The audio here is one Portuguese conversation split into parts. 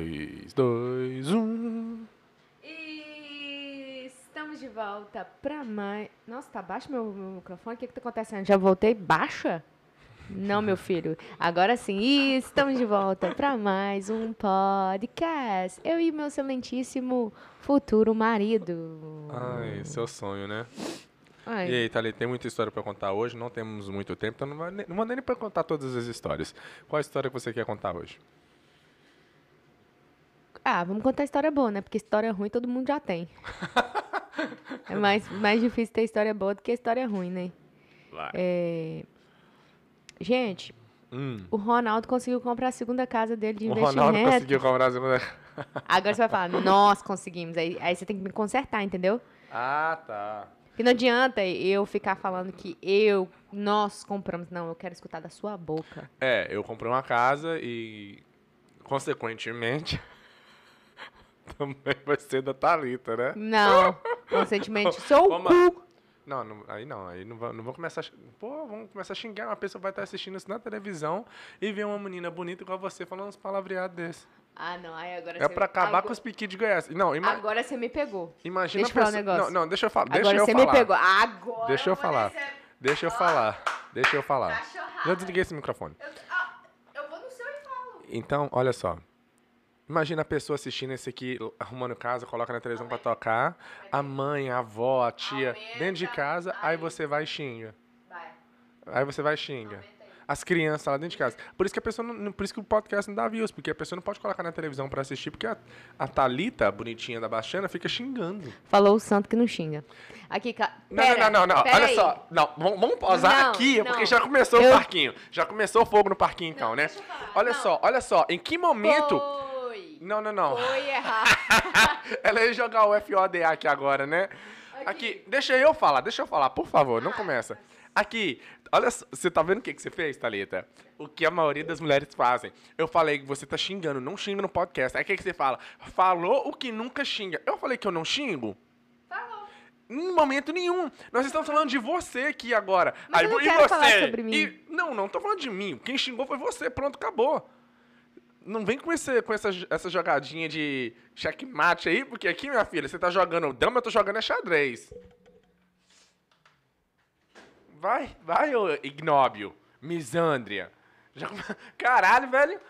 3, 2, 1. E estamos de volta pra mais. Nossa, tá baixo meu, meu microfone? O que que tá acontecendo? Já voltei baixa? Não, meu filho. Agora sim. E estamos de volta pra mais um podcast. Eu e meu excelentíssimo futuro marido. Ai, seu sonho, né? Ai. E aí, Thalita, tem muita história pra contar hoje, não temos muito tempo, então não, vai, nem- não nem pra contar todas as histórias. Qual a história que você quer contar hoje? Ah, vamos contar história boa, né? Porque história ruim todo mundo já tem. é mais, mais difícil ter história boa do que história ruim, né? Vai. É... Gente, Hum. o Ronaldo conseguiu comprar a segunda casa dele de O investimento. Ronaldo conseguiu comprar a segunda... Agora você vai falar, nós conseguimos. Aí, aí você tem que me consertar, entendeu? Ah, tá. Porque não adianta eu ficar falando que eu, nós compramos. Não, eu quero escutar da sua boca. É, eu comprei uma casa e, consequentemente, também vai ser da Thalita, né? Não, consentimento sou o cu. Não, não, aí não, aí não, va- não vou começar a, pô, vamos começar a xingar, uma pessoa vai estar assistindo isso na televisão e ver uma menina bonita igual você falando uns palavreados desses. Ah, não, aí agora É pra acabar agora, com os piquis de Goiás. Não, ima Agora você me pegou. imagina deixa eu falar um negócio. Não, não, deixa eu falar, deixa Agora eu você falar. me pegou. Agora Deixa eu vou falar. Deixa eu falar. Deixa eu falar. Cachorrada. Já desliguei esse microfone. Eu, ah, eu vou no seu e falo. Então, olha só. Imagina a pessoa assistindo esse aqui, arrumando casa, coloca na televisão pra tocar. A mãe, a avó, a tia, Aumenta dentro de casa, aí aí. você vai e xinga. Vai, Aí você vai e xinga. aumenta. As crianças lá dentro de casa. Por isso que a pessoa não, por isso que o podcast não dá views, porque a pessoa não pode colocar na televisão pra assistir, porque a, a Thalita, a bonitinha da Baixana, fica xingando. Falou o santo que não xinga. Aqui, ca... Não, Pera, não, não, não, pera Olha aí. só. Não, vamos, vamos pausar Não, aqui, não. porque já começou Eu- o parquinho. Já começou o fogo no parquinho, então, Não, né? deixa eu falar. Olha Não. só, olha só. Em que momento. Foi. Não, não, não. Foi errado. Ela ia jogar o FODA aqui agora, né? Aqui. Aqui. deixa eu falar, deixa eu falar, por favor, não começa. Aqui, olha só, você tá vendo o que, que você fez, Thalita? O que a maioria das mulheres fazem. Eu falei que você tá xingando, não xinga no podcast. Aí o que, que você fala? Falou o que nunca xinga. Eu falei que eu não xingo? Falou. Em momento nenhum. Nós estamos falando de você aqui agora. Mas eu não e quero você? falar sobre mim. E- não, não tô falando de mim. Quem xingou foi você. Pronto, acabou. Não vem com, esse, com essa, essa jogadinha de checkmate aí, porque aqui, minha filha, você tá jogando dama, eu tô jogando é xadrez. Vai, vai, ô ignóbio. Misândria. Já Caralho, velho.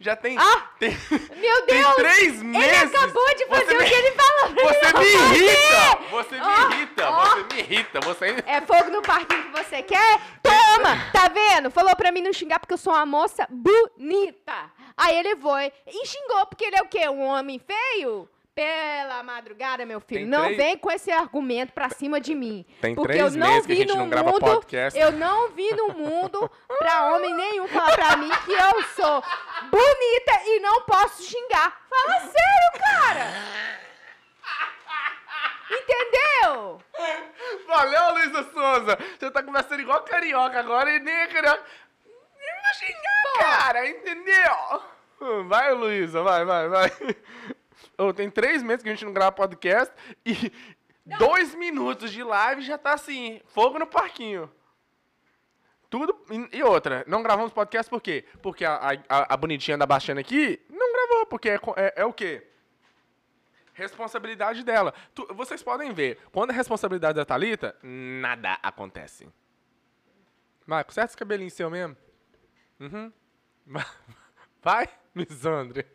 Já tem. Ah! tem, Meu tem Deus! três meses. Ele acabou de fazer Você o me- que ele falou Você me irrita! Você me irrita! Você me irrita! Você. É fogo no parquinho que você quer? Toma! Tá vendo? Falou pra mim não xingar porque eu sou uma moça bonita. Aí ele foi e xingou porque ele é o quê? Um homem feio? Pela madrugada, meu filho. Tem não três- vem com esse argumento pra cima de mim. Tem porque três eu não meses que a vi gente no não grava mundo, podcast. Eu não vi no mundo pra homem nenhum falar pra mim que eu sou bonita e não posso xingar. Fala sério, cara! Entendeu? Valeu, Luísa Souza! Você tá conversando igual carioca agora e nem é carioca. Xingar, cara, entendeu? Vai, Luísa, vai, vai, vai. Ô, tem três meses que a gente não grava podcast e dois minutos de live já tá assim, fogo no parquinho. Tudo. E outra, não gravamos podcast por quê? Porque a, a, a bonitinha da Baixana aqui não gravou, porque é, é, é o quê? Responsabilidade dela. Tu- vocês podem ver, quando a responsabilidade da Thalita, nada acontece. Vai, conserta esse cabelinho seu mesmo. Uhum. Vai, Misandre.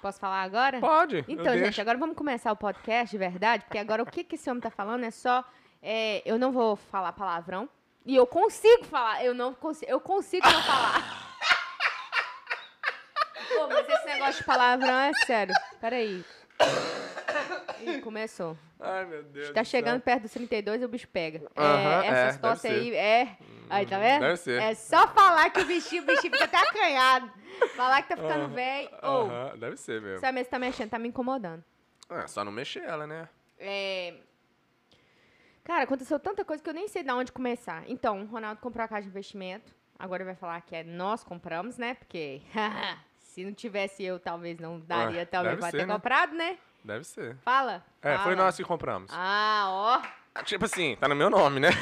Posso falar agora? Pode. Então, gente, deixo. agora vamos começar o podcast de verdade, porque agora o que, que esse homem tá falando é só. é, eu não vou falar palavrão. E eu consigo falar. Eu não consigo. Eu consigo não falar. Pô, mas esse negócio de palavrão é sério. Peraí. Ih, começou. Ai, meu Deus. Tá do chegando céu. perto do 32 e o bicho pega. É, Aham, é, essas deve tosse aí é. Aí, tá vendo? deve ser. É só falar que o bichinho, o bichinho fica até acanhado. Falar que tá ficando velho. Ou, Aham, deve ser mesmo. essa mesa tá mexendo, tá me incomodando. É, só não mexer ela, né? É... Cara, aconteceu tanta coisa que eu nem sei de onde começar. Então, o Ronaldo comprou a casa de investimento. Agora vai falar que é nós compramos, né? Porque se não tivesse eu, talvez não daria, Ué, talvez vai ter né? comprado, né? Deve ser. Fala. É, foi Fala. nós que compramos. Ah, ó. Tipo assim, tá no meu nome, né?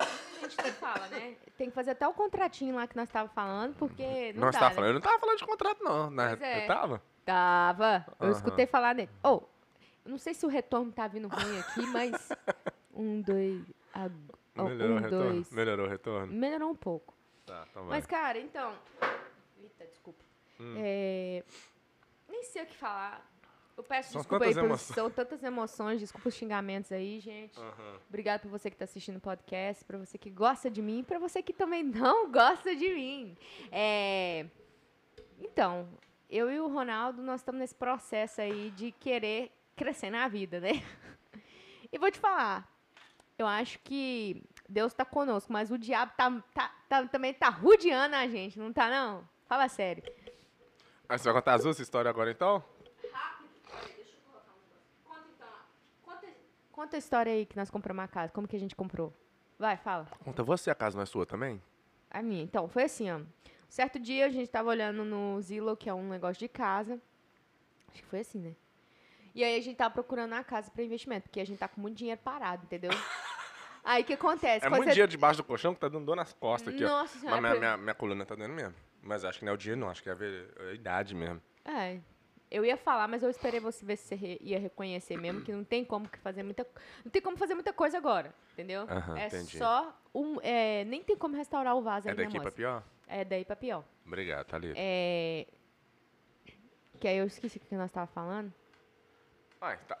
A gente sempre fala, né? tem que fazer até o contratinho lá que nós tava falando, porque não Nós tava né? falando, eu não tava falando de contrato, não. Né? Pois é. Eu tava? Tava. Eu escutei falar dele. Ô, eu não sei se o retorno tá vindo ruim aqui, mas. Um, dois. ag- ó, Melhorou um, o retorno? dois. Melhorou o retorno? Melhorou um pouco. Tá, então vai. Mas, cara, então. Eita, desculpa. Hum. É, nem sei o que falar. Eu peço São desculpa aí são tantas emoções, desculpa os xingamentos aí, gente. Obrigado por você que está assistindo o podcast, para você que gosta de mim e para você que também não gosta de mim. É, Então, eu e o Ronaldo, nós estamos nesse processo aí de querer crescer na vida, né? E vou te falar, eu acho que Deus está conosco, mas o diabo tá, tá- tá- também tá rodeando a gente, não tá não? Fala sério. Ah, você vai contar azul essa história agora, então? Conta a história aí que nós compramos a casa, como que a gente comprou. Vai, fala. Conta você, a casa não é sua também? A minha. Então, foi assim, ó. Certo dia a gente tava olhando no Zillow, que é um negócio de casa. Acho que foi assim, né? E aí a gente tava procurando uma casa pra investimento, porque a gente tá com muito dinheiro parado, entendeu? aí o que acontece? É muito você- dinheiro debaixo do colchão que tá dando dor nas costas aqui, ó. Nossa senhora. Mas minha, é minha, minha coluna tá dando mesmo. Mas acho que não é o dinheiro, não. Acho que é a, ve- a idade mesmo. É. Eu ia falar, mas eu esperei você ver se você re- ia reconhecer mesmo, que não tem como que fazer muita Não tem como fazer muita coisa agora, entendeu? Aham, é entendi. só um. é, nem tem como restaurar o vaso É daqui pra moça? pior? É daí pra pior. Obrigado, tá ali. É. Que aí eu esqueci o que nós tava falando. Ah, tá-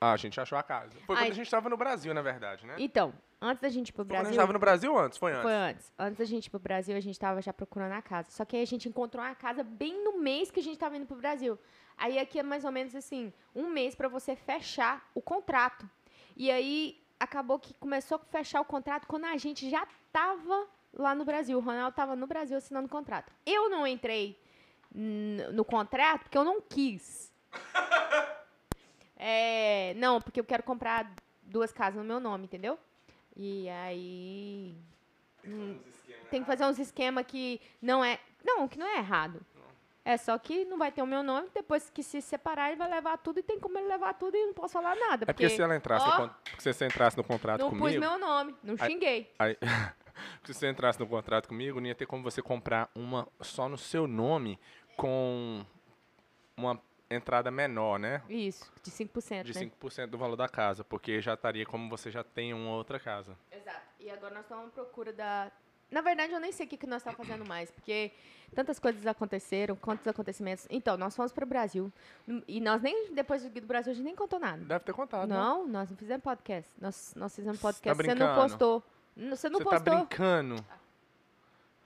ah, a gente achou a casa. Foi Ai. quando a gente tava no Brasil, na verdade, né? Então, antes da gente ir pro Foi quando a Brasil. gente tava no Brasil antes? Foi antes. Foi antes. Antes da gente ir pro Brasil, a gente tava já procurando a casa. Só que aí a gente encontrou uma casa bem no mês que a gente tava indo pro Brasil. Aí aqui é mais ou menos assim, um mês pra você fechar o contrato. E aí acabou que começou a fechar o contrato quando a gente já tava lá no Brasil. O Ronaldo tava no Brasil assinando o contrato. Eu não entrei no contrato porque eu não quis. É, não, porque eu quero comprar duas casas no meu nome, entendeu? E aí hum, tem que fazer uns esquema que não é, não, que não é errado. É só que não vai ter o meu nome, depois que se separar ele vai levar tudo e tem como ele levar tudo e não posso falar nada, É porque se ela entrasse, ó, no, porque se entrasse no contrato não pus comigo, meu nome, não Aí- xinguei. aí- se você entrasse no contrato comigo, não ia ter como você comprar uma só no seu nome com uma entrada menor, né? Isso, de 5%, De né? 5% do valor da casa, porque já estaria como você já tem uma outra casa. Exato. E agora nós estamos à procura da. Na verdade, eu nem sei o que, que nós estamos fazendo mais, porque tantas coisas aconteceram, quantos acontecimentos. Então, nós fomos para o Brasil. E nós nem, depois do Brasil, a gente nem contou nada. Deve ter contado, né? Não, nós não fizemos podcast. Nós, nós fizemos Você tá podcast. Você não postou. Você não Você tá postou. brincando.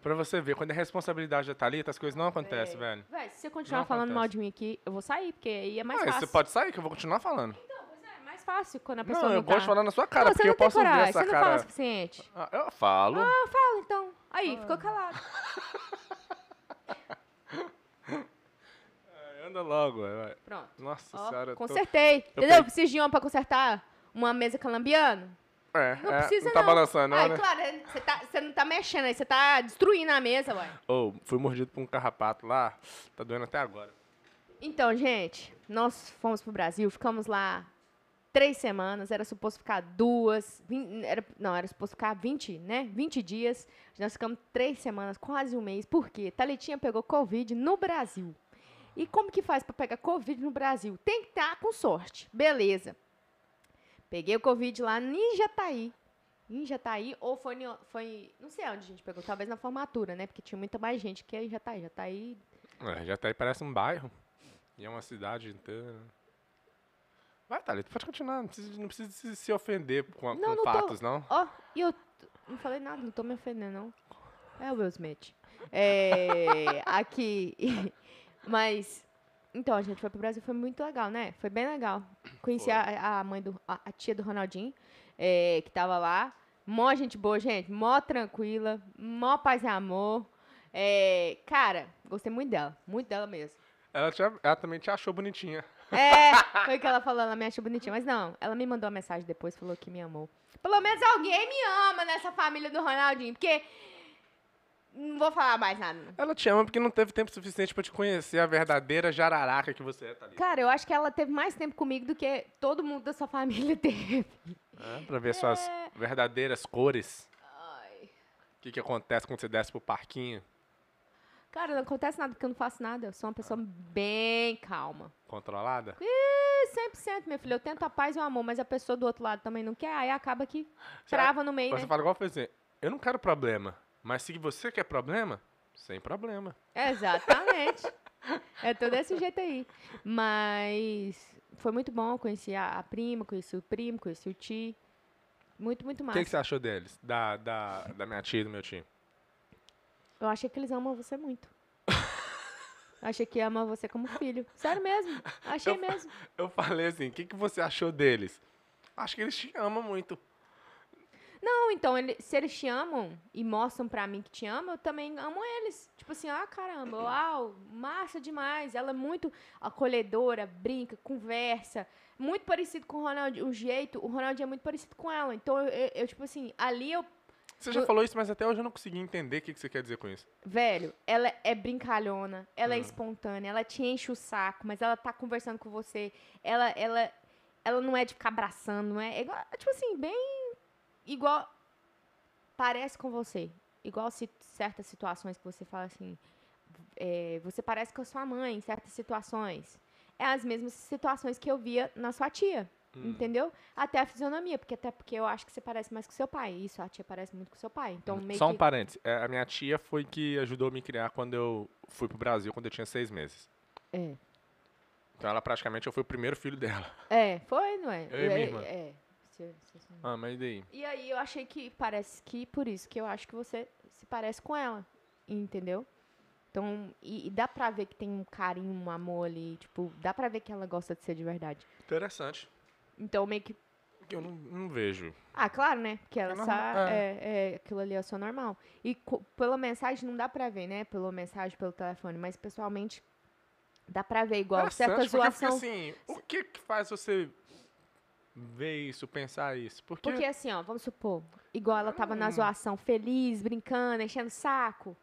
Pra você ver, quando é responsabilidade da Thalita, as coisas não acontecem, velho. Véi, se você continuar Não falando mal acontece. de mim aqui, eu vou sair, porque aí é mais Ah, fácil. você pode sair que eu vou continuar falando. Não, pois é, é mais fácil quando a pessoa Não, não, eu tá. gosto de falar na sua cara, não, porque eu não posso coragem, essa você não fala o cara. suficiente. Ah, eu falo. Ah, fala então. Aí, ficou calado. Ai, Anda logo, vai. Pronto. Nossa Ó, senhora. eu tô- consertei. eu Entendeu? peguei- Preciso de uma pra consertar uma mesa calambiano? É, Não é, precisa não tá não. balançando, não, Ai, né? claro, é, você tá, não tá mexendo aí, você tá destruindo a mesa, ué. Ô, fui mordido por um carrapato lá, tá doendo até agora. Então, gente, nós fomos pro Brasil, ficamos lá três semanas, era suposto ficar duas, era, não, era suposto ficar 20, né? 20 dias. Nós ficamos três semanas, quase um mês. Por quê? Thalitinha pegou Covid no Brasil. E como que faz para pegar Covid no Brasil? Tem que estar com sorte. Beleza. Peguei o Covid lá em Jataí. Em Jataí, ou foi, foi. Não sei onde a gente pegou, talvez na formatura, né? Porque tinha muita mais gente que em Jataí. Jataí É, já tá aí, parece um bairro. E é uma cidade inteira. Vai, Thalita, pode continuar. Não precisa, não precisa se, se ofender com, Não, com não tô- fatos, não. Ó, e eu não falei nada, não tô me ofendendo, não. É o Will Smith. É, aqui. Mas. Então, a gente foi pro Brasil, foi muito legal, né? Foi bem legal. Conheci a, a mãe do. A, a tia do Ronaldinho, é, que tava lá. Mó gente boa, gente. Mó tranquila. Mó paz e amor. É, cara, gostei muito dela. Muito dela mesmo. Ela, te- ela também te achou bonitinha. É, foi o que ela falou, ela me achou bonitinha. Mas não, ela me mandou uma mensagem depois, falou que me amou. Pelo menos alguém me ama nessa família do Ronaldinho, porque. Não vou falar mais nada. não. Ela te ama porque não teve tempo suficiente pra te conhecer a verdadeira jararaca que você é, Thalita. Cara, eu acho que ela teve mais tempo comigo do que todo mundo da sua família teve. É, pra ver suas verdadeiras cores. Ai. O que, que acontece quando você desce pro parquinho? Cara, não acontece nada porque eu não faço nada. Eu sou uma pessoa bem calma. Controlada? E 100%, meu filho. Eu tento a paz e o amor, mas a pessoa do outro lado também não quer. Aí acaba que trava no meio, Você né? fala igual assim, eu não quero problema. Mas se você quer problema, sem problema. Exatamente. é todo desse jeito aí. Mas foi muito bom. Conheci a, a prima, conheci o primo, conheci o tio. Muito, muito O massa. que, que você achou deles? Da, da, da minha tia e do meu tio? Eu achei que eles amam você muito. achei que amam você como filho. Sério mesmo. Achei Eu- mesmo. Eu falei assim, o que, que você achou deles? Acho que eles te amam muito. Não, então, ele- se eles te amam e mostram pra mim que te amam, eu também amo eles. Tipo assim, ah, caramba, uau, massa demais. Ela é muito acolhedora, brinca, conversa. Muito parecido com o Ronaldinho. O jeito, o Ronaldinho é muito parecido com ela. Então, eu, eu- eu, tipo assim, ali eu. Você já falou isso, mas até hoje eu não consegui entender o que, que você quer dizer com isso. Velho, ela é brincalhona, ela é Hum. espontânea, ela te enche o saco, mas ela tá conversando com você. Ela, ela, ela não é de ficar abraçando, não é? É igual, tipo assim, bem igual. Parece com você. Igual se, certas situações que você fala assim. é, você parece com a sua mãe em certas situações. É as mesmas situações que eu via na sua tia. Entendeu? Até a fisionomia, porque até porque eu acho que você parece mais com seu pai. Isso, a tia parece muito com seu pai. Então, meio Só um que... parênteses. é, A minha tia foi que ajudou a me criar quando eu fui pro Brasil, quando eu tinha seis meses. É. Então ela praticamente eu fui o primeiro filho dela. É, foi, não é? Eu e minha é, irmã. é. Se- Ah, mas e daí? E aí eu achei que parece que por isso que eu acho que você se parece com ela, entendeu? Então, e, e dá pra ver que tem um carinho, um amor ali, tipo, dá pra ver que ela gosta de ser de verdade. Interessante. Então, meio que. Eu não, não vejo. Ah, claro, né? Porque ela É sabe. é. É, é, aquilo ali é só normal. E pela mensagem não dá pra ver, né? Pela mensagem, pelo telefone, mas pessoalmente dá pra ver igual certa Interessante, porque zoação. assim, o que que faz você ver isso, pensar isso? Porque, Porque assim, ó, vamos supor, igual ela tava na Hum. zoação, feliz, brincando, enchendo o saco.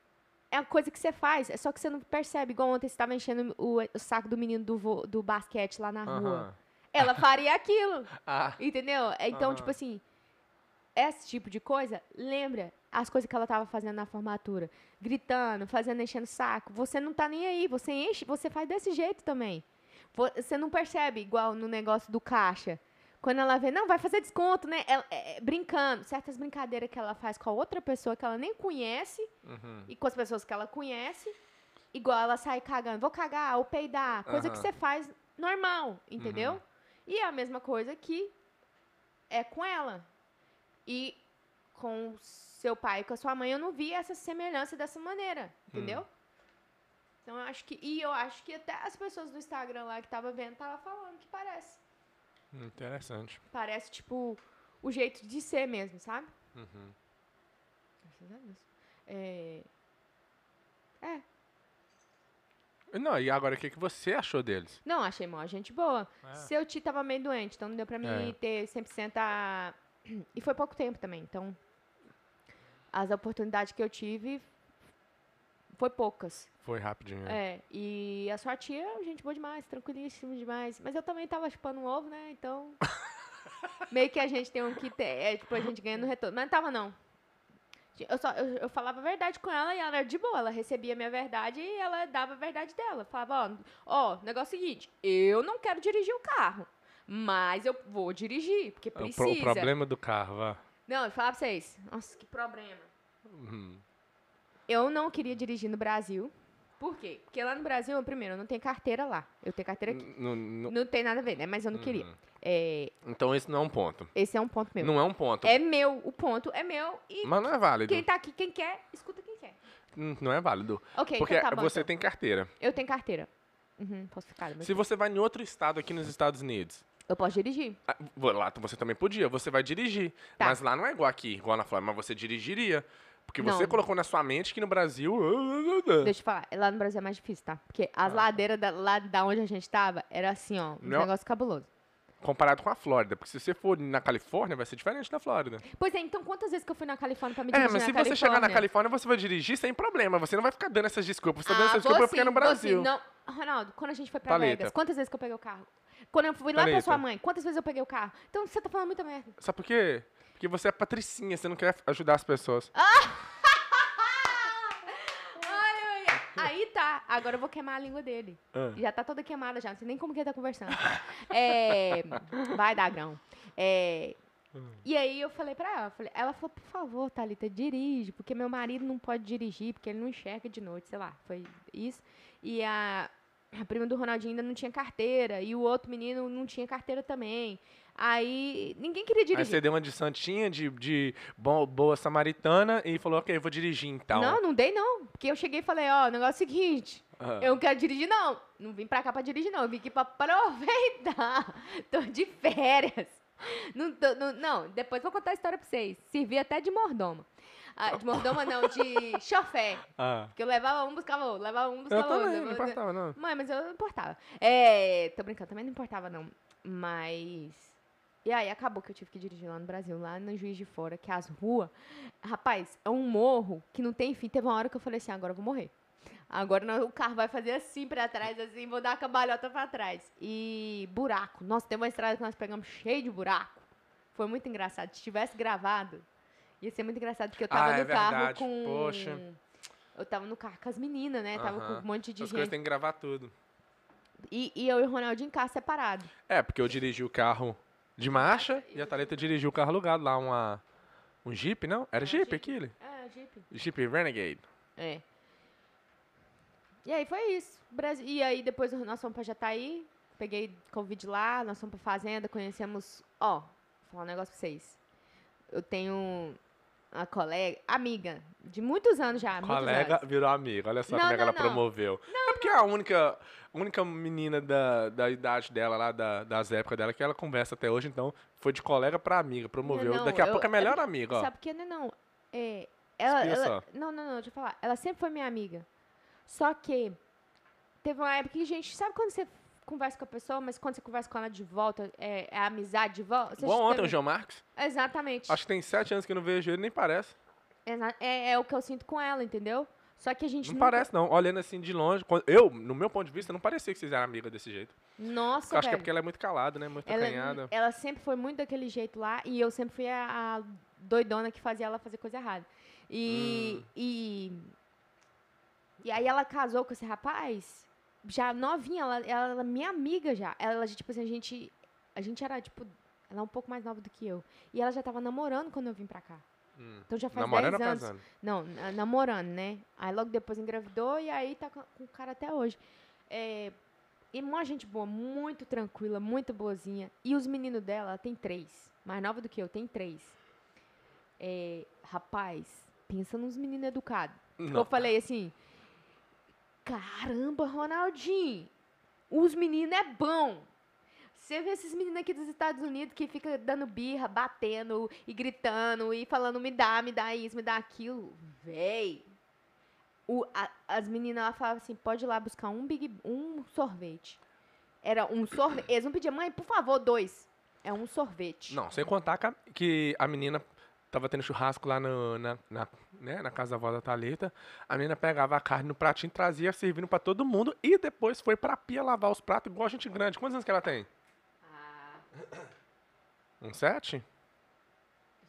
É uma coisa que você faz, é só que você não percebe. Igual ontem você tava enchendo o, o saco do menino do, vo- do basquete lá na rua. Ela faria aquilo, Ah, entendeu? Então, tipo assim, esse tipo de coisa, lembra as coisas que ela tava fazendo na formatura. Gritando, fazendo, enchendo o saco. Você não tá nem aí, você enche, você faz desse jeito também. Vo- Você não percebe, igual no negócio do caixa. Quando ela vê, não, vai fazer desconto, né? Ela- é, é, brincando. Certas brincadeiras que ela faz com a outra pessoa que ela nem conhece uhum. e com as pessoas que ela conhece. Igual ela sai cagando, vou cagar ou peidar. Coisa que Aham. você faz normal, entendeu? E é a mesma coisa que é com ela. E com seu pai e com a sua mãe, eu não vi essa semelhança dessa maneira, entendeu? Então eu acho que. E eu acho que até as pessoas do Instagram lá que tava vendo, tava falando que parece. Interessante. Parece, tipo, o jeito de ser mesmo, sabe? Uhum. Graças a Deus. É. É. Não, e agora o que, que você achou deles? Não, achei mó gente boa. É. Seu tio tava meio doente, então não deu pra mim É. ter 100% a... E foi pouco tempo também, então... As oportunidades que eu tive foi poucas. Foi rapidinho. né? É, e a sua tia, gente boa demais, tranquilíssima demais. Mas eu também tava chupando um ovo, né? Então. meio que a gente tem um que. É, tipo, a gente ganha no retorno. Mas não tava, não. Eu, só, eu, eu falava a verdade com ela e ela era de boa. Ela recebia a minha verdade e ela dava a verdade dela. Falava, ó, ó, negócio é o seguinte, eu não quero dirigir o carro. Mas eu vou dirigir, porque É O, pro- precisa. o problema do carro, vá. Não, eu falava pra vocês. Nossa, que problema. Uhum. Eu não queria dirigir no Brasil. Por quê? Porque lá no Brasil, primeiro, eu não tenho carteira lá. Eu tenho carteira aqui. N- Não tem nada a ver, né? Mas eu não queria. Uhum. É, Então esse não é um ponto. esse é um ponto meu. Não é um ponto. É meu, o ponto é meu. E Mas não é válido. quem tá aqui, quem quer, escuta quem quer. N- Não é válido. Ok, Porque então tá bom. você então. tem carteira. Eu tenho carteira. Uhum, posso ficar. Se você vai em outro estado aqui nos Estados Unidos, Eu posso dirigir. ah, lá você também podia, você vai dirigir. Tá. Mas lá não é igual aqui, igual na Flórida, mas você dirigiria. Porque você Não. colocou na sua mente que no Brasil. Deixa eu falar, lá no Brasil é mais difícil, tá? Porque as ladeiras da, lá da onde a gente tava, era assim, ó, um Não. negócio cabuloso. Comparado com a Flórida. Porque se você for na Califórnia, vai ser diferente da Flórida. Pois é, então quantas vezes que eu fui na Califórnia pra me É, dirigir mas na se você chegar na Califórnia? Você vai dirigir sem problema. Você não vai ficar dando essas desculpas. Você tá dando Ah, essas vou desculpas porque é no sim, vou Brasil. sim. Não, Ronaldo, quando a gente foi pra Thalita. Vegas, quantas vezes que eu peguei o carro? Quando eu fui lá pra sua mãe, quantas vezes eu peguei o carro? Então você tá falando muita merda. Sabe por quê? Porque você é patricinha, você não quer ajudar as pessoas. Aí tá, agora eu vou queimar a língua dele. Ah. Já tá toda queimada já, não sei nem como que ele tá conversando. é, vai dar grão. É, hum. e aí eu falei pra ela, falei, ela falou, por favor, Thalita, dirige, porque meu marido não pode dirigir, porque ele não enxerga de noite, sei lá, foi isso. E a, a prima do Ronaldinho ainda não tinha carteira, e o outro menino não tinha carteira também. Aí ninguém queria Aí dirigir. você deu uma de santinha, de, de bo- boa samaritana e falou, ok, eu vou dirigir então. Não, não dei não. Porque eu cheguei e falei, ó, o negócio é o seguinte. Ah. Eu não quero dirigir, não. Não vim pra cá pra dirigir, não. Eu vim aqui pra aproveitar. Tô de férias. Não, tô- não, não, depois vou contar a história pra vocês. Servi até de mordoma. Ah, de mordoma não, de chofé. Ah. Porque eu levava um, buscava outro. Levava um, Eu buscava outro. também, não importava não. Mãe, mas eu não importava. É, tô brincando, também não importava, não. Mas. E aí acabou que eu tive que dirigir lá no Brasil, lá no Juiz de Fora, que as ruas. Rapaz, é um morro que não tem fim. Teve uma hora que eu falei assim: agora eu vou morrer. Agora o carro vai fazer assim pra trás, assim, vou dar a cambalhota pra trás. E buraco. Nossa, tem uma estrada que nós pegamos cheio de buraco. Foi muito engraçado. Se tivesse gravado, ia ser muito engraçado, porque eu tava Ah, é no carro verdade. com. Poxa. Eu tava no carro com as meninas, né? Tava com um monte de As gente. coisas tem que gravar tudo. E, e eu e o Ronaldinho em carro separado. É, porque eu dirigi o carro de marcha e a Thalita dirigiu o carro alugado lá, uma, um Jeep, não? Era Jeep, Jeep. aquele? É, Jeep. Jeep Renegade. É. E aí foi isso. Brasil. E aí depois nós fomos pra Jataí, peguei Covid lá, nós fomos pra fazenda, conhecemos. Ó, vou falar um negócio pra vocês. Eu tenho uma colega, amiga, de muitos anos já. Colega anos. virou amigo, olha só Não, como é que não, ela não. promoveu. é porque a única, única menina da, da idade dela, lá, da, das épocas dela, que ela conversa até hoje, então foi de colega pra amiga, promoveu. Não, Daqui a eu- pouco é é melhor amiga, ó. Sabe por que não, não? É, ela, ela- não, não, não, deixa eu falar. Ela sempre foi minha amiga. Só que teve uma época que, gente, sabe quando você conversa com a pessoa, mas quando você conversa com ela de volta, é, é amizade de volta? Você Igual ontem teve- o João Marcos. Exatamente. Acho que tem sete anos que eu não vejo ele, nem parece. É, é o que eu sinto com ela, entendeu? Só que a gente Não nunca- parece, não. Olhando assim de longe. Eu, no meu ponto de vista, não parecia que vocês eram amigas desse jeito. Nossa, Eu acho que é velho. porque ela é muito calada, né? Muito ela, acanhada. ela sempre foi muito daquele jeito lá e eu sempre fui a, a doidona que fazia ela fazer coisa errada. E, Hum. e e aí ela casou com esse rapaz, já novinha, ela, ela era minha amiga já. Ela, tipo assim, a gente a gente era tipo ela é um pouco mais nova do que eu. E ela já tava namorando quando eu vim pra cá. Hum. Então já faz Namorando 10 ou anos. casando? Não, na- namorando, né? Aí logo depois engravidou e aí tá com, com o cara até hoje. É, e uma gente boa, muito tranquila, muito boazinha. E os meninos dela, ela tem três. Mais nova do que eu, tem três. É, rapaz, pensa nos meninos educados. Eu falei assim, caramba, Ronaldinho, os meninos é bom. Você vê esses meninos aqui dos Estados Unidos que fica dando birra, batendo e gritando e falando me dá, me dá isso, me dá aquilo. Véi. O, a- as meninas lá falavam assim, pode ir lá buscar um, big, um sorvete. Era um sorvete. Eles não pediam, mãe, por favor, dois. É um sorvete. Não, sem contar que a, que a menina tava tendo churrasco lá no- na, na, né, na casa da avó da Thalita. A menina pegava a carne no pratinho, trazia, servindo pra todo mundo e depois foi pra pia lavar os pratos igual a gente grande. Quantos anos que ela tem? Ah, Um sete?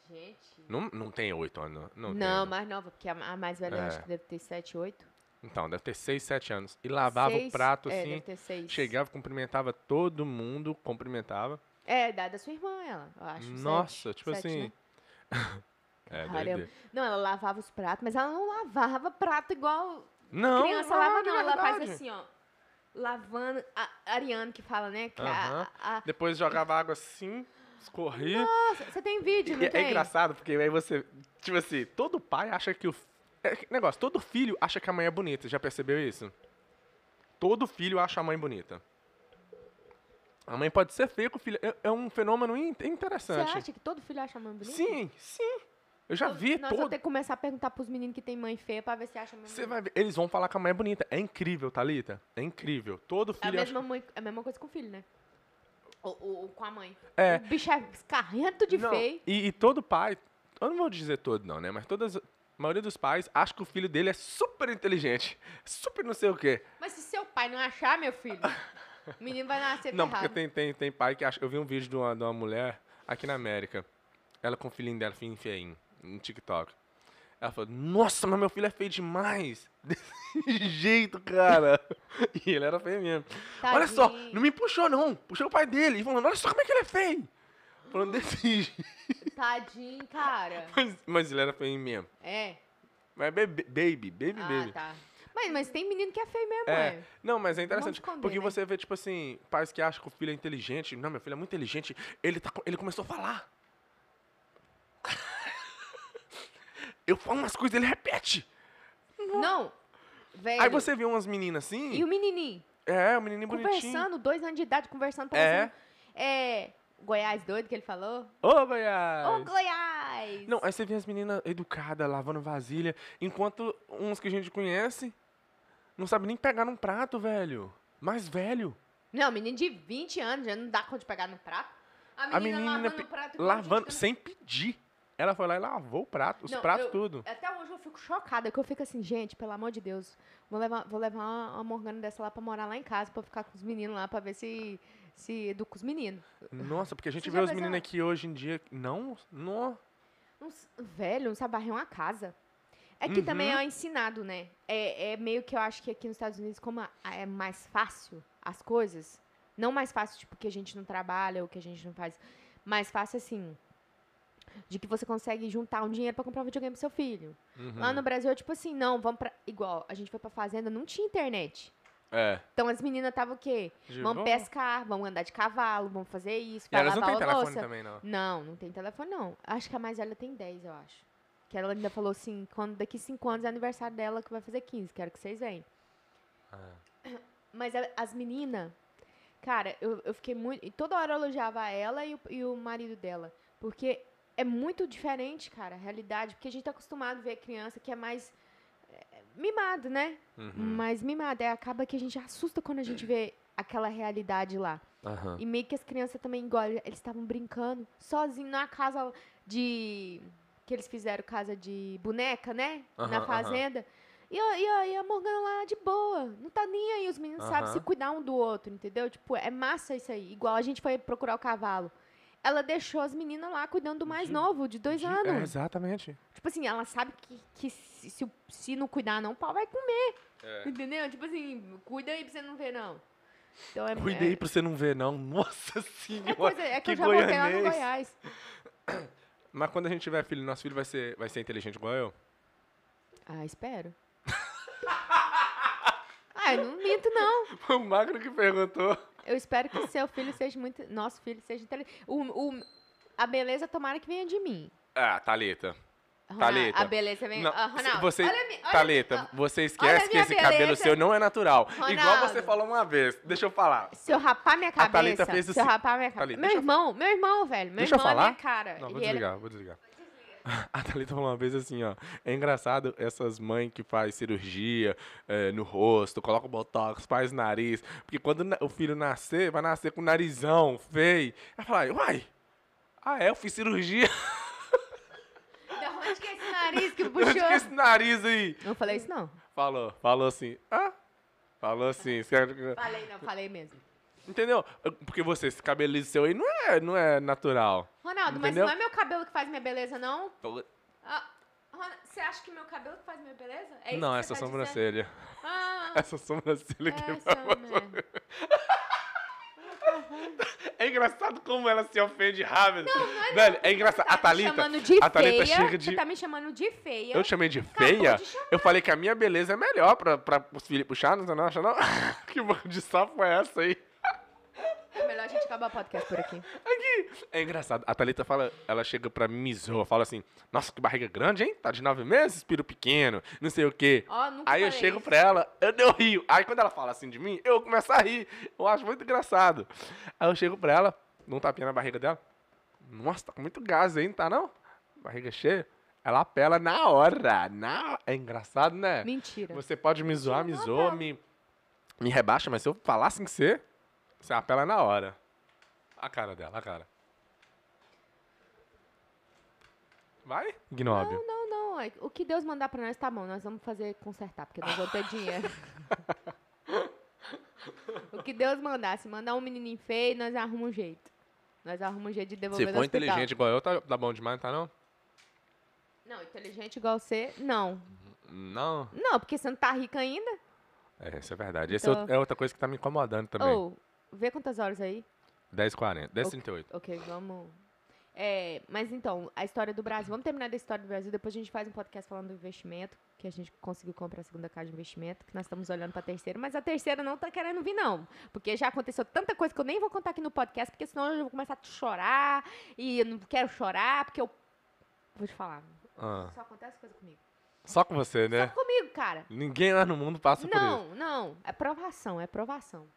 gente. Não, não tem oito anos. Não, Não, tem. mais nova, porque a, a mais velha eu acho É. que deve ter sete, oito. Então, deve ter seis, sete anos. E lavava Seis, o prato é, assim, deve ter seis. chegava, cumprimentava todo mundo, cumprimentava. É a idade da sua irmã, ela, eu acho. Nossa, sete, tipo sete, assim. né? É, Caramba. Não, ela lavava os pratos, mas ela não lavava prato igual Não, criança não, lava, não. Ela faz assim, ó. Lavando. A Ariane que fala, né? Que a- Aham. a- a- Depois jogava água assim, escorria. Nossa, você tem vídeo, não E é tem? engraçado, porque aí você. Tipo assim, todo pai acha que o. É, negócio, todo filho acha que a mãe é bonita. Já percebeu isso? Todo filho acha a mãe bonita. A mãe pode ser feia com o filho. É, é um fenômeno in- Você interessante. acha que todo filho acha a mãe bonita? Sim, sim. Eu já vi Nós vamos todo. ter que começar a perguntar pros meninos que tem mãe feia pra ver se acha a mãe Você bonita. vai ver. Eles vão falar que a mãe é bonita. É incrível, Thalita. É incrível. Todo É a, filho acha. mesma mãe, é a mesma coisa com o filho, né? Ou, ou- ou com a mãe. É. O bicho é escarrento de Não, feio. E, e todo pai, eu não vou dizer todo não, né? Mas todas, a maioria dos pais acha que o filho dele é super inteligente, super não sei o quê. Mas se seu pai não achar, meu filho, o menino vai nascer Não, ferrado. porque tem, tem, tem pai que acha... Eu vi um vídeo de uma, de uma mulher aqui na América, ela com o filhinho dela, filhinho feinho, no TikTok. Ela falou, nossa, mas meu filho é feio demais. Desse jeito, cara. E ele era feio mesmo. Olha só, Tadinho. não me puxou não. Puxou o pai dele. E falando, olha só como é que ele é feio. Falando desse jeito. Tadinho, cara. Mas, mas ele era feio mesmo. É. Mas baby, baby, baby, Ah, baby. tá. Mas, mas tem menino que é feio mesmo, É, é. não, mas é interessante, esconder, porque né? você vê, tipo assim, pais que acham que o filho é inteligente. Não, meu filho é muito inteligente, ele, tá, ele começou a falar. Eu falo umas coisas, ele repete. Não, velho. Aí você vê umas meninas assim, E o menininho? é, o menininho bonitinho. Conversando, dois anos de idade, conversando. É. parecendo- É. Goiás doido que ele falou? Ô, Goiás! Ô, Goiás! Não, aí você vê as meninas educadas, lavando vasilha, enquanto uns que a gente conhece não sabe nem pegar num prato, velho. Mais velho. Não, menino de 20 anos já não dá conta de pegar no prato. A menina, A menina lavando pe- o prato. gente Lavando, sem pedir. Ela foi lá e lavou o prato, os Não, pratos eu- tudo. Até hoje eu fico chocada, que eu fico assim, gente, pelo amor de Deus, vou levar, vou levar uma, uma Morgana dessa lá pra morar lá em casa, pra ficar com os meninos lá, pra ver se, se educa os meninos. Nossa, porque a gente Você vê os meninos aqui hoje em dia. Não, não. S- velho, não sabe varrer uma casa. É que também Uhum. é ensinado, né? É, é meio que eu acho que aqui nos Estados Unidos, como é mais fácil as coisas, não mais fácil, tipo, que a gente não trabalha ou que a gente não faz, mais fácil assim, de que você consegue juntar um dinheiro pra comprar um videogame pro seu filho. Uhum. Lá no Brasil, é tipo assim, não, vamos pra... Igual, a gente foi pra fazenda, não tinha internet. É. Então as meninas estavam o quê? De Vamos boa. pescar, vamos andar de cavalo, vamos fazer isso, E elas não têm telefone louça. também, não. Não, não tem telefone, não. Acho que a mais velha tem 10, eu acho. Que ela ainda falou assim, quando daqui 5 anos é aniversário dela, que vai fazer 15, quero que vocês venham. Ah. Mas a- as meninas, cara, eu, eu fiquei muito... E toda hora eu elogiava ela e o, e o marido dela. Porque é muito diferente, cara, a realidade. Porque a gente tá acostumado a ver criança que é mais é, mimado, né? Uhum. Mais mimado. É, acaba que a gente assusta quando a gente vê aquela realidade lá. Aham. E meio que as crianças também, igual, eles estavam brincando sozinhos na casa de. Que eles fizeram casa de boneca, né? Na fazenda. E, a, e, a, e a Morgana lá de boa. Não tá nem aí. Os meninos sabem se cuidar um do outro, entendeu? Tipo, é massa isso aí. Igual a gente foi procurar o cavalo. Ela deixou as meninas lá cuidando do mais De- novo, de dois De- anos. É, exatamente. Tipo assim, ela sabe que, que se, se, se não cuidar, não, o pau vai comer. É. Entendeu? Tipo assim, cuida aí pra você não ver, não. Então é. Cuida é, aí pra você não ver, não. Nossa é, senhora. coisa, é que, que eu já voltei lá no. Goiás. Mas quando a gente tiver filho, nosso filho vai ser, vai ser inteligente igual eu? Ah, espero. ah, eu não minto, não. O Magro que perguntou. Eu espero que seu filho seja muito. Nosso filho seja inteligente. O, o, a beleza, tomara que venha de mim. Ah, Thalita. Thalita. A beleza vem. Não, Ah, Ronaldo, você, olha, a olha, você esquece a que esse cabelo beleza. seu não é natural. Igual Ronaldo. você falou uma vez. Deixa eu falar. Se eu rapar minha A cabeça. fez o se eu se- rapar minha cabeça. Meu eu- irmão, meu irmão, velho. Meu Deixa eu irmão é falar? minha cara. Não, vou E ele- desligar, vou desligar. A Thalita falou uma vez assim, ó. É engraçado essas mães que faz cirurgia eh, no rosto, coloca botox, faz nariz. Porque quando o filho nascer, vai nascer com narizão feio. Ela fala, uai, ah é, eu fiz cirurgia. Onde que é esse nariz que Onde puxou? que é esse nariz aí? Não falei isso, não. Falou, falou assim. Ah, falou assim. Falei, não, falei mesmo. Entendeu? Porque você, esse cabelo seu aí não é, não é natural. Ronaldo, mas Entendeu? não é meu cabelo que faz minha beleza, não? Ah, Ronaldo, você acha que meu cabelo que faz minha beleza? É isso não, que essa tá sobrancelha. dizendo? Ah, Essa sobrancelha que essa merda. É engraçado como ela se ofende rápido. Velho, é engraçado. Tá A Thalita, a Thalita feia. chega Você de... tá me chamando de feia. Eu te chamei de Acabou feia? de. Eu falei que a minha beleza é melhor pra, pra os filhos puxar, não, você não acha não? que boca de sapo é essa aí? É melhor a gente acabar o podcast por aqui. Aqui. É engraçado. A Thalita fala, ela chega pra mim, me zoa, fala assim, nossa, que barriga grande, hein? Tá de nove meses, piro pequeno, não sei o quê. Ó, nunca Aí eu falei chego isso. pra ela, eu, eu rio. Aí quando ela fala assim de mim, eu começo a rir. Eu acho muito engraçado. Aí eu chego pra ela, dou um tapinha na barriga dela. Nossa, tá com muito gás aí, não tá não? Barriga cheia. Ela apela na hora. Na... É engraçado, né? Mentira. Você pode me zoar, me não zoa, me, me rebaixa, mas se eu falar assim que você, você apela na hora. A cara dela, a cara. Vai, Gnóbio. Não, não, não. É- O que Deus mandar pra nós tá bom. Nós vamos fazer consertar, porque nós vamos ter dinheiro. o que Deus mandar. Se mandar um menininho feio, nós arrumamos um jeito. Nós arrumamos um jeito de devolver Se no for hospital. inteligente igual eu, tá, tá bom demais, não tá não? Não, inteligente igual você, não. Não? Não, porque você não tá rica ainda. É, isso é verdade. Essa Então- é outra coisa que tá me incomodando também. Ou, vê quantas horas aí. 10h40, 10h38. Ok, vamos. É, mas então, a história do Brasil. Vamos terminar da história do Brasil, depois a gente faz um podcast falando do investimento, que a gente conseguiu comprar a segunda casa de investimento, que nós estamos olhando pra terceira, mas a terceira não tá querendo vir, não. Porque já aconteceu tanta coisa que eu nem vou contar aqui no podcast, porque senão eu vou começar a chorar, e eu não quero chorar, porque eu. Vou te falar. Ah, Só acontece coisa comigo. Só com você, né? Só comigo, cara. Ninguém lá no mundo passa por isso. Não, não. É provação, é provação.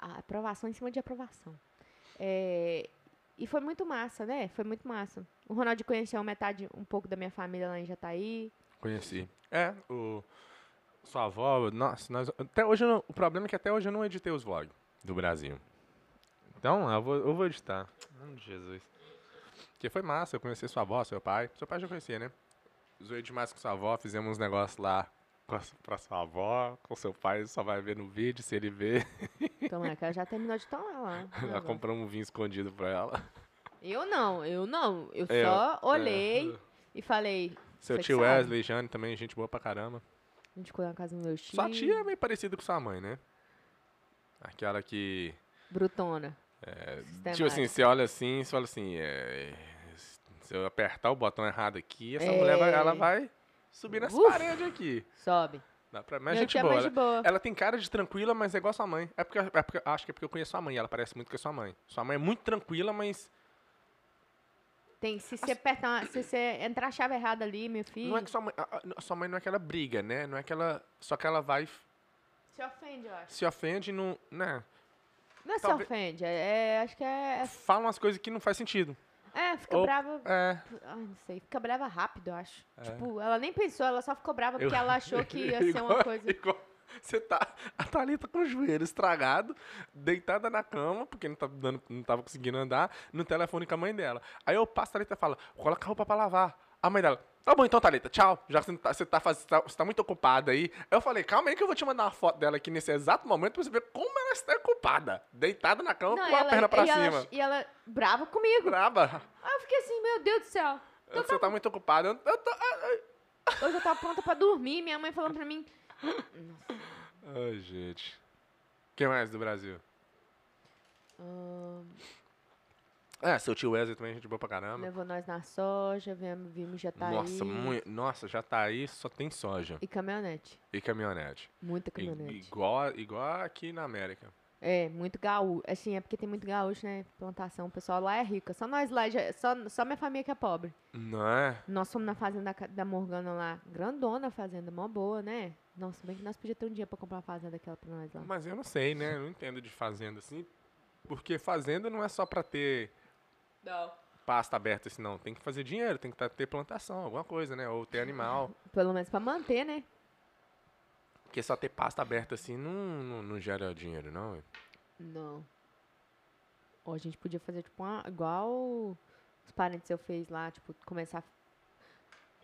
A aprovação em cima de aprovação. É, e foi muito massa, né? Foi muito massa. O Ronaldo conheceu metade, um pouco da minha família lá em Jataí. Conheci. É, o. Sua avó, nossa, nós, até hoje não- o problema é que até hoje eu não editei os vlogs do Brasil. Então, eu vou, eu vou editar. Em nome de Jesus. Porque foi massa, eu conheci sua avó, seu pai. Seu pai já conhecia, né? Zoei demais com sua avó, fizemos uns negócios lá com a, pra sua avó, com seu pai, só vai ver no vídeo, se ele ver. Tomara que ela já terminou de tomar lá. Já compramos um vinho escondido pra ela. Eu não, eu não. Eu É, só é. olhei e falei. Seu "Cê tio sabe." Wesley, Jane também, gente boa pra caramba. A gente ficou na casa do meu tio. Sua tia é meio parecida com sua mãe, né? Aquela que. Brutona. É, tipo assim, você olha assim, você fala assim, é, se eu apertar o botão errado aqui, essa É. mulher vai, ela vai subir nas Uf. paredes aqui. Sobe. Dá pra, mas meu gente é boa. Ela, boa. ela tem cara de tranquila, mas é igual a sua mãe. É porque, é porque- acho que é porque eu conheço sua mãe, ela parece muito com a sua mãe. Sua mãe é muito tranquila, mas Tem, se você apertar, se você entrar a chave errada ali, meu filho. não é que sua mãe, a, a- sua mãe não é que ela briga, né? Não é que ela, só que ela vai Se ofende, eu acho. se ofende, não, né? Não é Talvez- se ofende, é, é- acho que é. Fala umas coisas que não faz sentido. É, fica Ou- brava. É. Ai, não sei, fica brava rápido, eu acho. É. Tipo, ela nem pensou, ela só ficou brava porque ela achou que ia ser uma Igual- coisa. igual Você tá. A Thalita com o joelho estragado, deitada na cama, porque não, tá dando, não tava conseguindo andar, no telefone com a mãe dela. Aí eu passo, a Thalita fala: coloca a roupa pra lavar. A mãe dela, tá bom então, Thalita, tchau. Já que você tá, você tá, você tá, você tá muito ocupada aí. Eu falei, calma aí que eu vou te mandar uma foto dela aqui nesse exato momento pra você ver como ela está ocupada. Deitada na cama Não, com a ela- perna pra e ela- cima. e ela brava comigo. Braba. Aí eu fiquei assim, meu Deus do céu. Então Você tá muito ocupada. Eu, eu tô. ai, Eu já tava pronta pra dormir, minha mãe falando pra mim. ai. Ai, gente. O que mais do Brasil? "Ah, É, seu tio Wesley também, gente boa pra caramba. levou nós na soja, vimos, vimos já tá Nossa, aí. muito, nossa, já tá aí, só tem soja E caminhonete. e caminhonete. Muita I- caminhonete. igual, igual aqui na América. É, muito gaúcho. Assim, é porque tem muito gaúcho, né? Plantação. O pessoal lá é rico. Só nós lá, já, só, só minha família que é pobre. Não é? Nós fomos na fazenda da da Morgana lá. Grandona a fazenda, mó boa, né? Nossa, bem que nós podíamos ter um dia pra comprar uma fazenda daquela pra nós lá. Mas eu não sei, né? Eu não entendo de fazenda assim. Porque fazenda não é só pra ter Não. pasta aberta assim, não. Tem que fazer dinheiro, tem que tá- ter plantação, alguma coisa, né? Ou ter animal. Pelo menos pra manter, né? Porque só ter pasta aberta assim não, não, não gera dinheiro, não. Não. Ou a gente podia fazer, tipo, uma, igual os parentes eu fez lá, tipo, começar.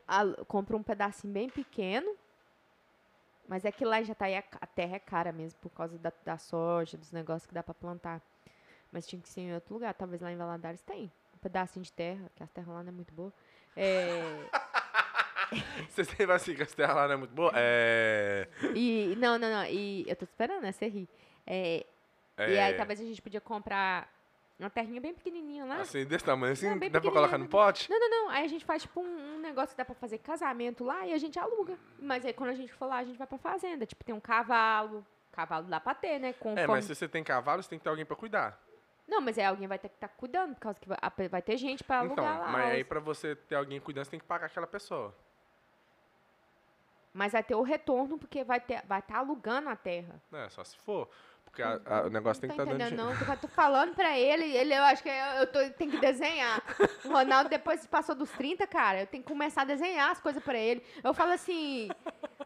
A, compra um pedacinho bem pequeno. Mas é que lá já tá aí a, a terra é cara mesmo, por causa da, da soja, dos negócios que dá pra plantar. Mas tinha que ser em outro lugar. Talvez lá em Valadares tem. Um pedacinho de terra, que a terra lá não é muito boa. É. Você sempre assim, que a terra lá não é muito boa? É. E. Não, não, não. E eu tô esperando, né? Você ri. É, E aí é, talvez a gente podia comprar uma terrinha bem pequenininha lá. Assim, desse tamanho assim, Não, dá pra colocar no pequenininho. pote? Não, não, não. Aí a gente faz tipo um, um negócio que dá pra fazer casamento lá e a gente aluga. Mas aí quando a gente for lá, a gente vai pra fazenda. Tipo, tem um cavalo. Cavalo dá pra ter, né? Com, É, mas se você tem cavalo, você tem que ter alguém pra cuidar. Não, mas aí alguém vai ter que estar cuidando, por causa que vai, ter gente pra Então, alugar lá. mas aí pra você ter alguém cuidando, você tem que pagar aquela pessoa. Mas vai ter o retorno, porque vai estar vai tá alugando a terra. É, só se for. Porque a- a- o negócio tem que tá estar dando entendendo, dinheiro. não. Eu tô falando pra ele, ele eu acho que eu, eu tô, tenho que desenhar. O Ronaldo, depois que passou dos 30, cara, eu tenho que começar a desenhar as coisas pra ele. Eu falo assim: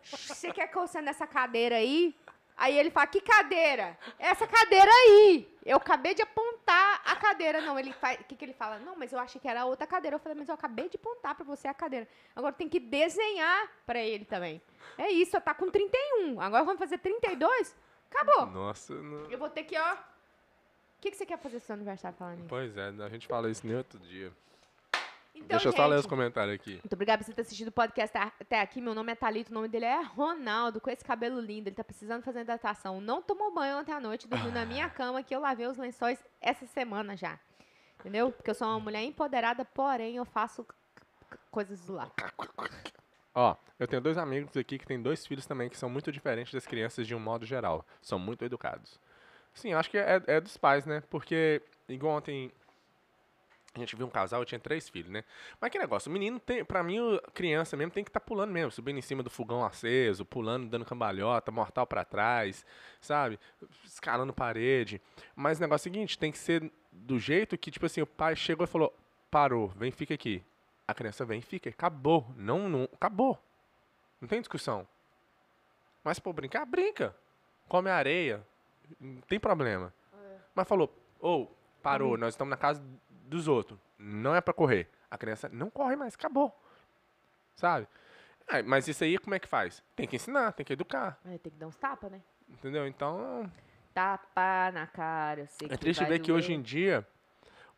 você quer que eu sente nessa cadeira aí? Aí ele fala: que cadeira? Essa cadeira aí. Eu acabei de apontar a cadeira. Não, ele faz. O que, que ele fala? Não, mas eu achei que era outra cadeira. Eu falei: mas eu acabei de apontar pra você a cadeira. Agora tem que desenhar pra ele também. É isso, tá com 31. Agora vamos fazer 32? Acabou. Nossa, não- Eu vou ter que, ó. O que, que você quer fazer no seu aniversário falando isso? pois é, a gente fala isso nem outro dia. Então, Deixa eu só ler gente, os comentários aqui. Muito obrigada por você ter assistido o podcast até aqui. Meu nome é Thalito, o nome dele é Ronaldo, com esse cabelo lindo. Ele tá precisando fazer hidratação. Não tomou banho ontem à noite, dormiu na minha cama, que eu lavei os lençóis essa semana já. Entendeu? Porque eu sou uma mulher empoderada, porém eu faço coisas do lar. Ó, eu tenho dois amigos aqui que têm dois filhos também que são muito diferentes das crianças de um modo geral. São muito educados. Sim, acho que é, é dos pais, né? Porque, igual ontem, a gente viu um casal, eu tinha três filhos, né? Mas que negócio, o menino tem, pra mim, criança mesmo tem que estar pulando mesmo, subindo em cima do fogão aceso, pulando, dando cambalhota, mortal pra trás, sabe? Escalando parede. Mas o negócio é o seguinte, tem que ser do jeito que, tipo assim, o pai chegou e falou, parou, vem, fica aqui. A criança vem e fica, acabou. Não, não, acabou. Não tem discussão. Mas, pô, brincar, brinca. Come areia, não tem problema. Mas falou, ou, parou, nós estamos na casa dos outros. Não é pra correr. A criança não corre mais, acabou. Sabe? Ah, mas isso aí como é que faz? Tem que ensinar, tem que educar. É, Tem que dar uns tapas, né? Entendeu? Então, Tapa na cara, eu sei é que triste vai ver que hoje doer. em dia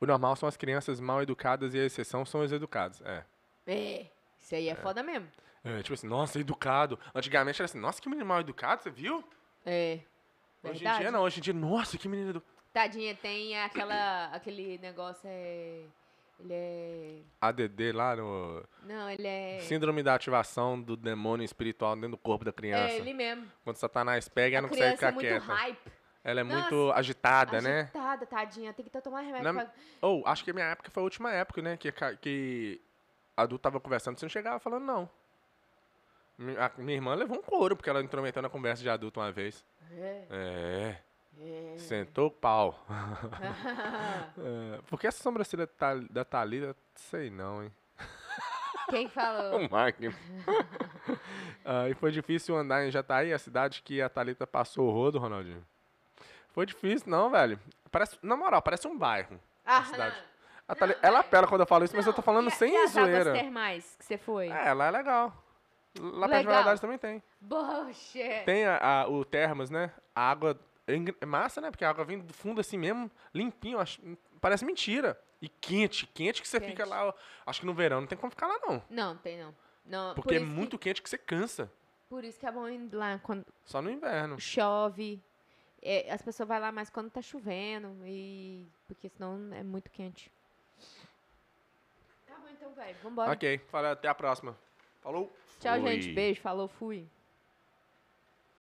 o normal são as crianças mal educadas e a exceção são os educados. É. É, isso aí é, foda mesmo. É, tipo assim, nossa, educado. Antigamente era assim, nossa, que menino mal educado, você viu? É. Hoje em dia não, hoje em dia, nossa, que menino educado. Tadinha, tem aquela, aquele negócio, é... Ele é... ADD lá no. Não, ele é... Síndrome da ativação do demônio espiritual dentro do corpo da criança. É, ele mesmo. Quando Satanás pega, ela não consegue criança é ficar muito quieta. hype. Ela é Nossa, muito agitada, né? Agitada, tadinha. Tem que estar tomando remédio Na- pra... Ou, acho que a minha época foi a última época, né? Que, que adulto tava conversando, você não chegava falando não. A minha irmã levou um couro, porque ela intrometeu na conversa de adulto uma vez. É, É, é. sentou o pau. É, por que essa sobrancelha tá- da Thalita? Sei não, hein? Quem falou? O máquina. Ah, e foi difícil andar em Jataí, a cidade que a Thalita passou o rodo, Ronaldinho. Foi difícil, não, velho. Parece, na moral, parece um bairro. Ah, cidade. não. A Thali- ela apela quando eu falo isso, mas eu tô falando e, sem e as zoeira. águas termais que você foi? É, lá é legal. Lá perto de Legal. Valadares também tem. Bullshit. Tem a, a- o Termas, né? A água é é massa, né? Porque a água vem do fundo assim mesmo, limpinho. acho- parece mentira. E quente, quente que você Quente. fica lá. Acho que no verão não tem como ficar lá, não. Não, tem não. não Porque é isso que- muito quente que você cansa. por isso que é bom ir lá quando Só no inverno. chove. É, as pessoas vão lá mais quando tá chovendo. E... Porque senão é muito quente. Tá bom então, velho. Vambora. Ok, fala, até a próxima. Falou. Tchau, Fui. gente. Beijo. Falou, fui.